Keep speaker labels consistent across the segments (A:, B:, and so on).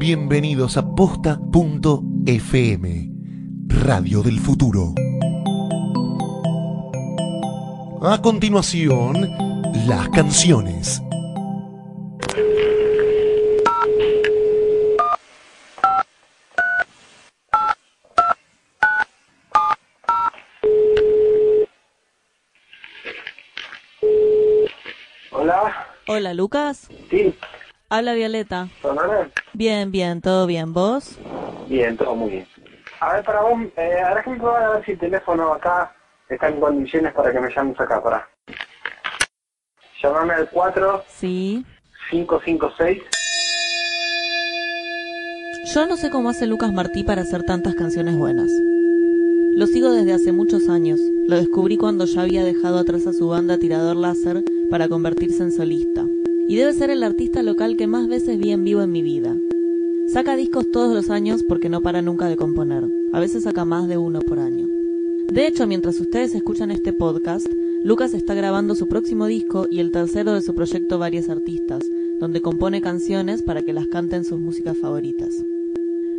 A: Bienvenidos a posta.fm, Radio del Futuro. A continuación, las canciones.
B: Hola,
C: Hola, Lucas.
B: sí,
C: Habla Violeta. Bien, bien, todo bien. ¿Vos?
B: Bien, todo muy bien. A ver, para vos, eh, ahora que me puedo ver si el teléfono acá está en condiciones para que me llames acá, para. Llámame al
C: Sí.
B: 4556.
C: Yo no sé cómo hace Lucas Martí para hacer tantas canciones buenas. Lo sigo desde hace muchos años. Lo descubrí cuando ya había dejado atrás a su banda Tirador Láser para convertirse en solista. Y debe ser el artista local que más veces vi en vivo en mi vida. Saca discos todos los años porque no para nunca de componer. A veces saca más de uno por año. De hecho, mientras ustedes escuchan este podcast, Lucas está grabando su próximo disco y el tercero de su proyecto Varias Artistas, donde compone canciones para que las canten sus músicas favoritas.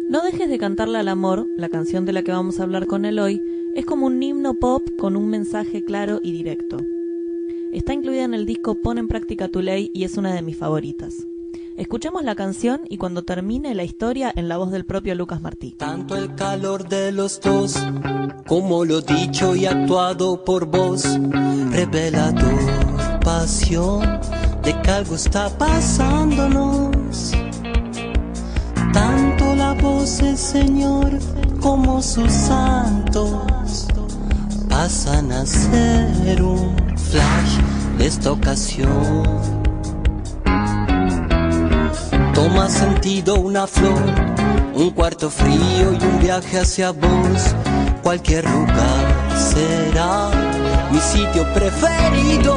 C: No dejes de cantarle al amor, la canción de la que vamos a hablar con él hoy, es como un himno pop con un mensaje claro y directo. Está incluida en el disco Pon en práctica tu ley y es una de mis favoritas. Escuchemos la canción y cuando termine la historia en la voz del propio Lucas Martí.
D: Tanto el calor de los dos, como lo dicho y actuado por vos, revelador pasión de que algo está pasándonos. Tanto la voz del Señor como sus santos pasan a ser un flash esta ocasión. Toma sentido una flor, un cuarto frío y un viaje hacia vos. Cualquier lugar será mi sitio preferido.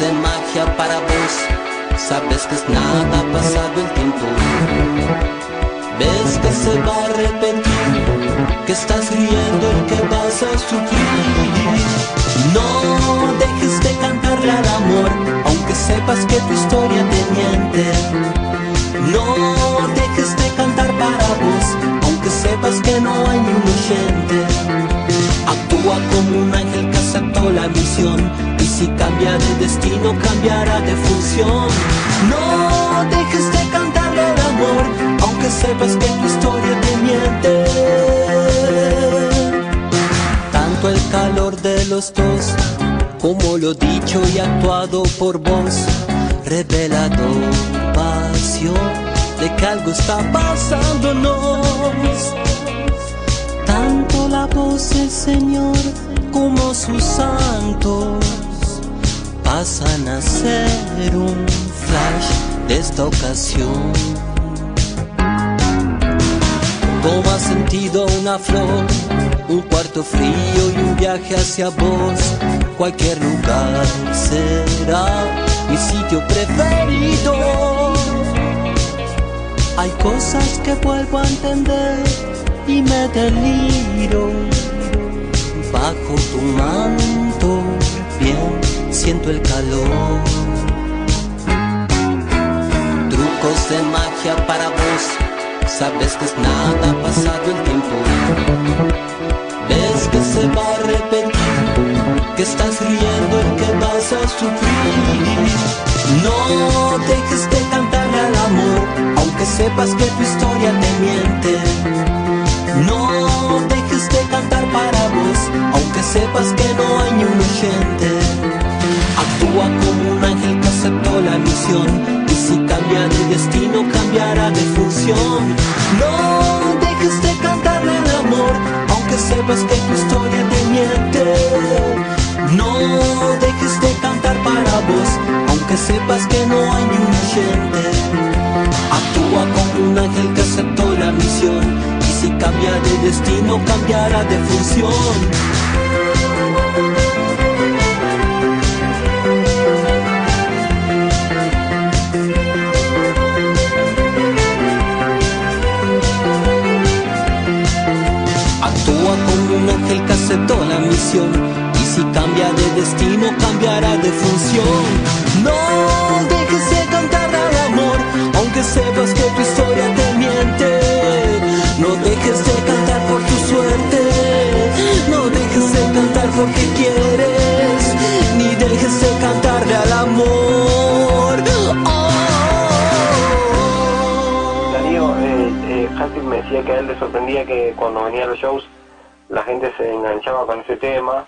D: De magia para vos. Sabes que es nada pasado el tiempo. Ves que se va a repetir, que estás riendo y que vas a sufrir. No dejes de cantarle al amor, aunque sepas que tu historia te miente. Destino cambiará de función. No dejes de cantarle al amor, aunque sepas que tu historia te miente. Tanto el calor de los dos como lo dicho y actuado por vos, revelado pasión de que algo está pasándonos. Tanto la voz del Señor como sus santos pasan a ser un flash de esta ocasión. Toma sentido una flor, un cuarto frío y un viaje hacia vos. Cualquier lugar será mi sitio preferido. Hay cosas que vuelvo a entender y me deliro. Bajo tu bien siento el calor. Trucos de magia para vos, sabes que es nada pasado el tiempo. Ves que se va a repetir, que estás riendo y que vas a sufrir. No dejes de cantarle al amor, aunque sepas que tu historia te miente. No dejes de cantar para vos, aunque sepas que no hay un oyente. Actúa como un ángel que aceptó la misión, y si cambia de destino, cambiará de función. No dejes de cantarle al amor, aunque sepas que tu historia te miente. No dejes de cantar para vos, aunque sepas que no hay ni un oyente. Actúa como un ángel que aceptó la misión, y si cambia de destino, cambiará de función. De destino, cambiará de función. No dejes de cantar al amor, aunque sepas que tu historia te miente. No dejes de cantar por tu suerte, no dejes de cantar porque quieres, ni dejes de cantarle al amor. Oh.
B: Darío, eh, eh, me decía que a él le sorprendía que cuando venía a los shows la gente se enganchaba con ese tema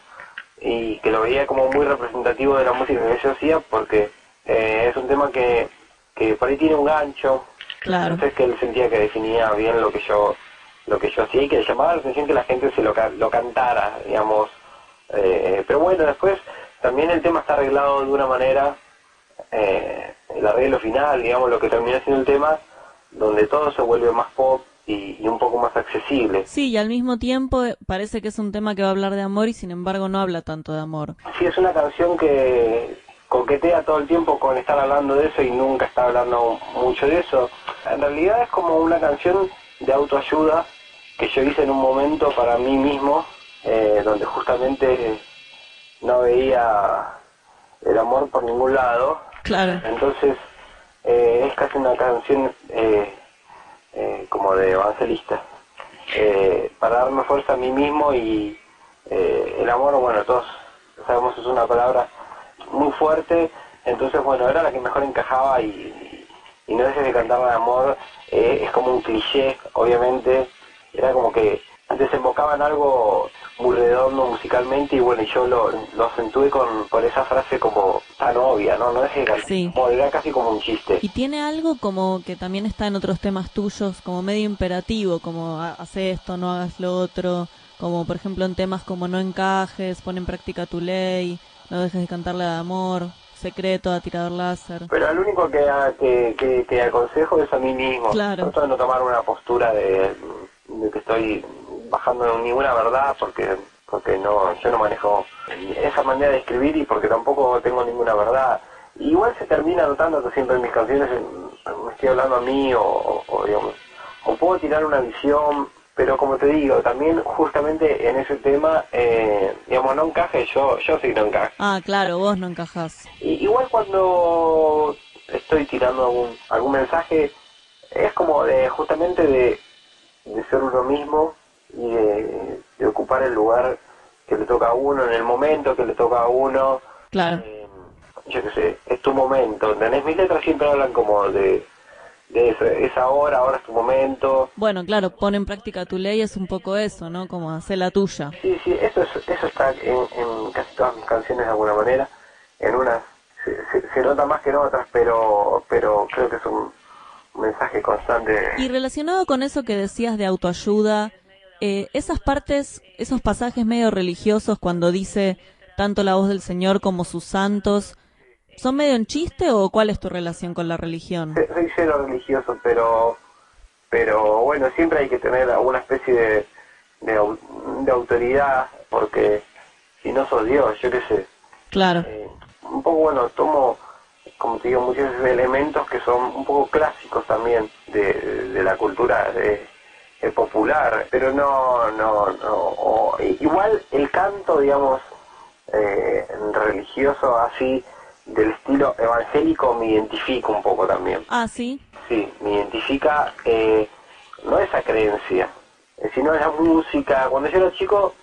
B: y que lo veía como muy representativo de la música que yo hacía porque eh, es un tema que, que por ahí tiene un gancho,
C: Claro.
B: entonces que él sentía que definía bien lo que yo lo que yo hacía y que llamaba la atención que la gente se lo, lo cantara, digamos. Eh, pero bueno, después también el tema está arreglado de una manera, eh, el arreglo final, digamos, lo que termina siendo el tema, donde todo se vuelve más pop y, y un poco más accesible.
C: Sí, y al mismo tiempo eh, parece que es un tema que va a hablar de amor y sin embargo no habla tanto de amor.
B: Sí, es una canción que coquetea todo el tiempo con estar hablando de eso y nunca está hablando mucho de eso. En realidad es como una canción de autoayuda que yo hice en un momento para mí mismo, eh, donde justamente no veía el amor por ningún lado.
C: Claro.
B: Entonces eh, es casi una canción eh, eh, como de evangelista, eh, para darme fuerza a mí mismo y eh, el amor, bueno, todos sabemos es una palabra muy fuerte, entonces bueno, era la que mejor encajaba y, y no de cantar de amor, eh, es como un cliché, obviamente, era como que desembocaba en algo muy redondo musicalmente y bueno, y yo lo, lo acentué con, con esa frase como tan obvia, ¿no? No dejes de cantar
C: Sí.
B: amor, era casi como un chiste.
C: Y tiene algo como que también está en otros temas tuyos, como medio imperativo, como "Ha- haz esto, no hagas lo otro, como por ejemplo en temas como no encajes, pon en práctica tu ley, no dejes de cantarle de amor, secreto, a tirador láser.
B: Pero el único que, que, que, que aconsejo es a mí mismo.
C: Claro.
B: Trato de no tomar una postura de, de que estoy bajando ninguna verdad porque porque no yo no manejo esa manera de escribir y porque tampoco tengo ninguna verdad. Igual se termina notando que siempre en mis canciones me estoy hablando a mí o, o- o, digamos, o puedo tirar una visión, pero como te digo, también justamente en ese tema, eh, digamos, no encaje, yo, yo sí no encaje.
C: Ah, claro, vos no encajás.
B: Y- igual cuando estoy tirando algún, algún mensaje, es como de justamente de, de ser uno mismo y de, de ocupar el lugar que le toca a uno, en el momento que le toca a uno.
C: Claro.
B: Eh, yo qué sé, es tu momento, ¿entendés? Mis letras siempre hablan como de, de eso, es ahora, ahora es tu momento.
C: Bueno, claro, pon en práctica tu ley es un poco eso, ¿no? Como hacer la tuya.
B: Sí, sí, eso, es, eso está en, en casi todas mis canciones de alguna manera. En unas se, se- se nota más que en otras, pero, pero creo que es un mensaje constante.
C: Y relacionado con eso que decías de autoayuda, eh, esas partes, esos pasajes medio religiosos cuando dice tanto la voz del Señor como sus santos, ¿son medio en chiste o cuál es tu relación con la religión?
B: Soy cero religioso, pero, pero bueno, siempre hay que tener alguna especie de, de autoridad, porque si no sos Dios, yo qué sé.
C: Claro,
B: Eh, un poco bueno, tomo, como te digo, muchos elementos que son un poco clásicos también de, de la cultura de, eh, popular, pero no, no, no, o- igual el canto, digamos, eh, religioso así, del estilo evangélico, me identifico un poco también.
C: ah, sí,
B: Sí, me identifica eh, no esa creencia, eh, sino esa música. Cuando yo era chico,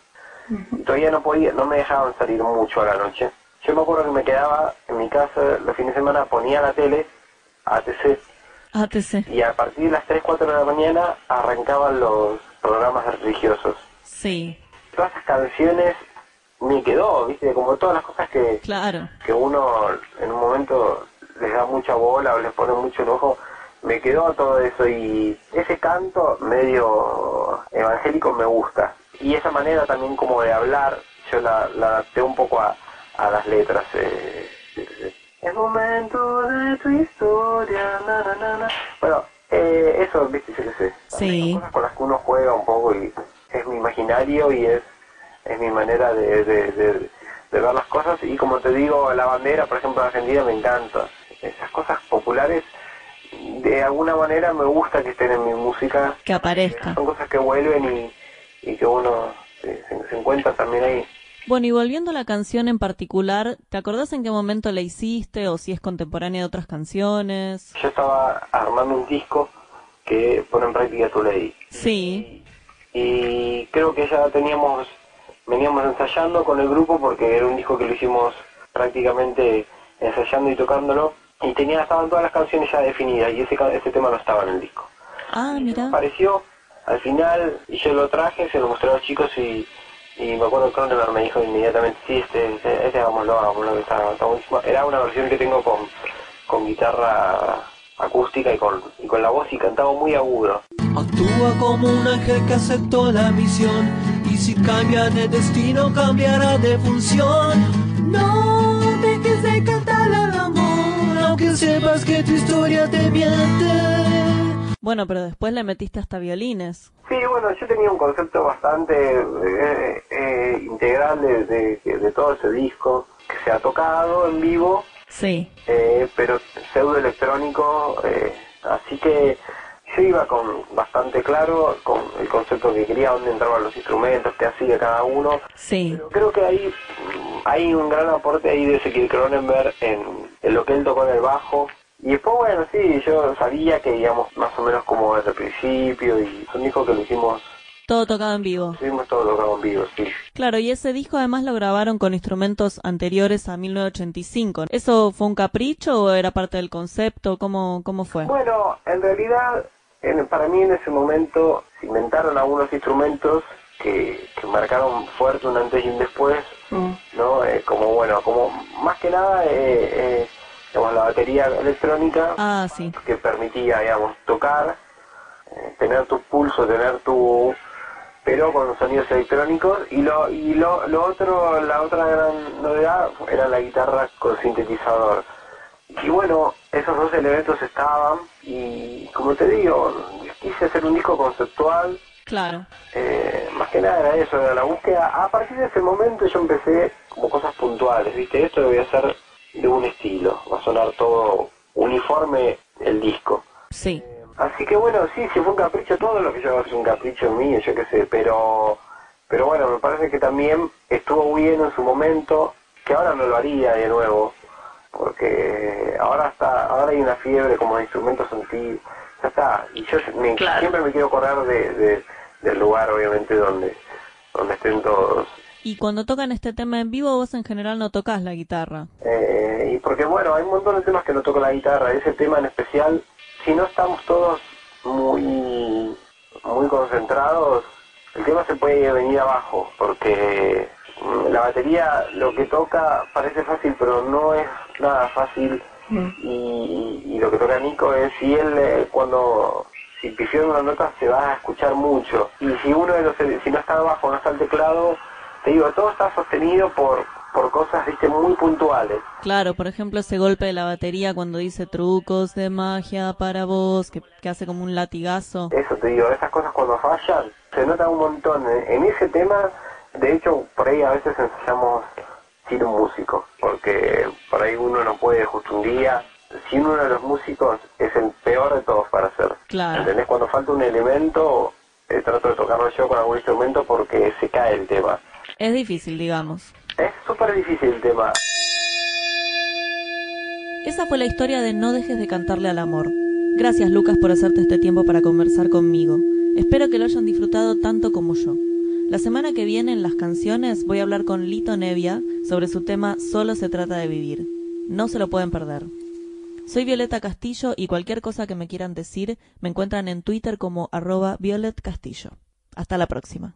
B: todavía no podía, no me dejaban salir mucho a la noche. Yo me acuerdo que me quedaba en mi casa los fines de semana, ponía la tele, ATC,
C: ATC,
B: y a partir de las 3, 4 de la mañana arrancaban los programas religiosos.
C: sí,
B: Todas esas canciones me quedó, viste, como todas las cosas que,
C: claro,
B: que uno en un momento les da mucha bola o les pone mucho el ojo, me quedó todo eso y ese canto medio evangélico me gusta. Y esa manera también como de hablar, yo la, la adapté un poco a, a las letras. Eh, es momento de tu historia, na, na, na, na. Bueno, eh, eso, viste, yo qué sé.
C: Sí.
B: Son cosas con las que uno juega un poco y es mi imaginario y es, es mi manera de, de, de, de ver las cosas. Y como te digo, la bandera, por ejemplo, de Argentina me encanta. Esas cosas populares, de alguna manera me gusta que estén en mi música.
C: que aparezca.
B: Son cosas que vuelven y, y que uno se, se- se encuentra también ahí.
C: Bueno, y volviendo a la canción en particular, ¿te acordás en qué momento la hiciste o si es contemporánea de otras canciones?
B: Yo estaba armando un disco que pone en práctica tu ley.
C: Sí.
B: Y creo que ya teníamos, veníamos ensayando con el grupo porque era un disco que lo hicimos prácticamente ensayando y tocándolo. Y tenía, estaban todas las canciones ya definidas y ese, ese tema no estaba en el disco.
C: Ah, mira.
B: Apareció al final y yo lo traje, se lo mostré a los chicos y, y me acuerdo que Cronenberg me dijo inmediatamente, sí, este, este, este hagámoslo, hagámoslo, que está, está buenísimo. Era una versión que tengo con, con guitarra acústica y con, y con la voz y cantaba muy agudo.
D: Actúa como un ángel que aceptó la misión y si cambia de destino cambiará de función. No dejes de cantar al amor, aunque sepas que tu historia te miente.
C: Bueno, pero después le metiste hasta violines.
B: Sí, bueno, yo tenía un concepto bastante eh, eh, integral de, de, de todo ese disco que se ha tocado en vivo
C: Sí.
B: eh, pero pseudo electrónico, eh, así que yo iba con bastante claro con el concepto que quería, dónde entraban los instrumentos, qué hacía cada uno,
C: Sí.
B: pero creo que ahí hay un gran aporte ahí de Ezequiel Cronenberg en, en lo que él tocó en el bajo. Y después, bueno, sí, yo sabía que íbamos más o menos como desde el principio y es un disco que lo hicimos,
C: Todo tocado en vivo.
B: hicimos todo tocado en vivo, sí.
C: Claro, y ese disco además lo grabaron con instrumentos anteriores a 1985. ¿Eso fue un capricho o era parte del concepto? ¿Cómo, cómo fue?
B: Bueno, en realidad, en- para mí en ese momento se inventaron algunos instrumentos que, que marcaron fuerte un antes y un después, ¿no? Eh, como, bueno, como más que nada, eh, eh, digamos, la batería electrónica
C: Ah, sí.
B: que permitía, digamos, tocar, eh, tener tu pulso, tener tu pero con sonidos electrónicos y lo y lo, lo otro la otra gran novedad era la guitarra con sintetizador y bueno esos dos elementos estaban y como te digo quise hacer un disco conceptual
C: Claro.
B: eh, más que nada era eso, era la búsqueda. A partir de ese momento yo empecé como cosas puntuales, ¿viste? Esto debe ser de un estilo, va a sonar todo uniforme el disco.
C: Sí.
B: Así que bueno, sí, si fue un capricho, todo lo que yo hago es un capricho mío, yo qué sé, pero, pero bueno, me parece que también estuvo bien en su momento, que ahora no lo haría de nuevo, porque ahora está, ahora hay una fiebre como de instrumentos antiguos, ya está, y yo me-
C: Claro.
B: siempre me quiero acordar de, de- del lugar, obviamente, donde, donde estén todos.
C: Y cuando tocan este tema en vivo, vos en general no tocas la guitarra.
B: Eh, y porque bueno, hay un montón de temas que no toco la guitarra, ese tema en especial, si no estamos todos muy, muy concentrados, el tema se puede venir abajo, porque mm, la batería lo que toca parece fácil, pero no es nada fácil, y, y lo que toca Nico es, si él eh, cuando, si pifió en una nota se va a escuchar mucho, y si uno de los, si no está abajo, no está el teclado, te digo, todo está sostenido por, por cosas, viste, muy puntuales.
C: Claro, por ejemplo, ese golpe de la batería cuando dice trucos de magia para vos, que, que hace como un latigazo.
B: Eso te digo, esas cosas cuando fallan, se nota un montón. En, en ese tema, de hecho, por ahí a veces ensayamos sin un músico, porque por ahí uno no puede justo un día. Si uno de los músicos es el peor de todos para hacer.
C: Claro.
B: ¿Entendés? Cuando falta un elemento, eh, trato de tocarlo yo con algún instrumento porque se cae el tema.
C: Es difícil, digamos.
B: Es súper difícil el tema.
C: Esa fue la historia de No dejes de cantarle al amor. Gracias Lucas por hacerte este tiempo para conversar conmigo. Espero que lo hayan disfrutado tanto como yo. La semana que viene en las canciones voy a hablar con Lito Nevia sobre su tema Solo se trata de vivir. No se lo pueden perder. Soy Violeta Castillo y cualquier cosa que me quieran decir me encuentran en Twitter como arroba Violet Castillo. Hasta la próxima.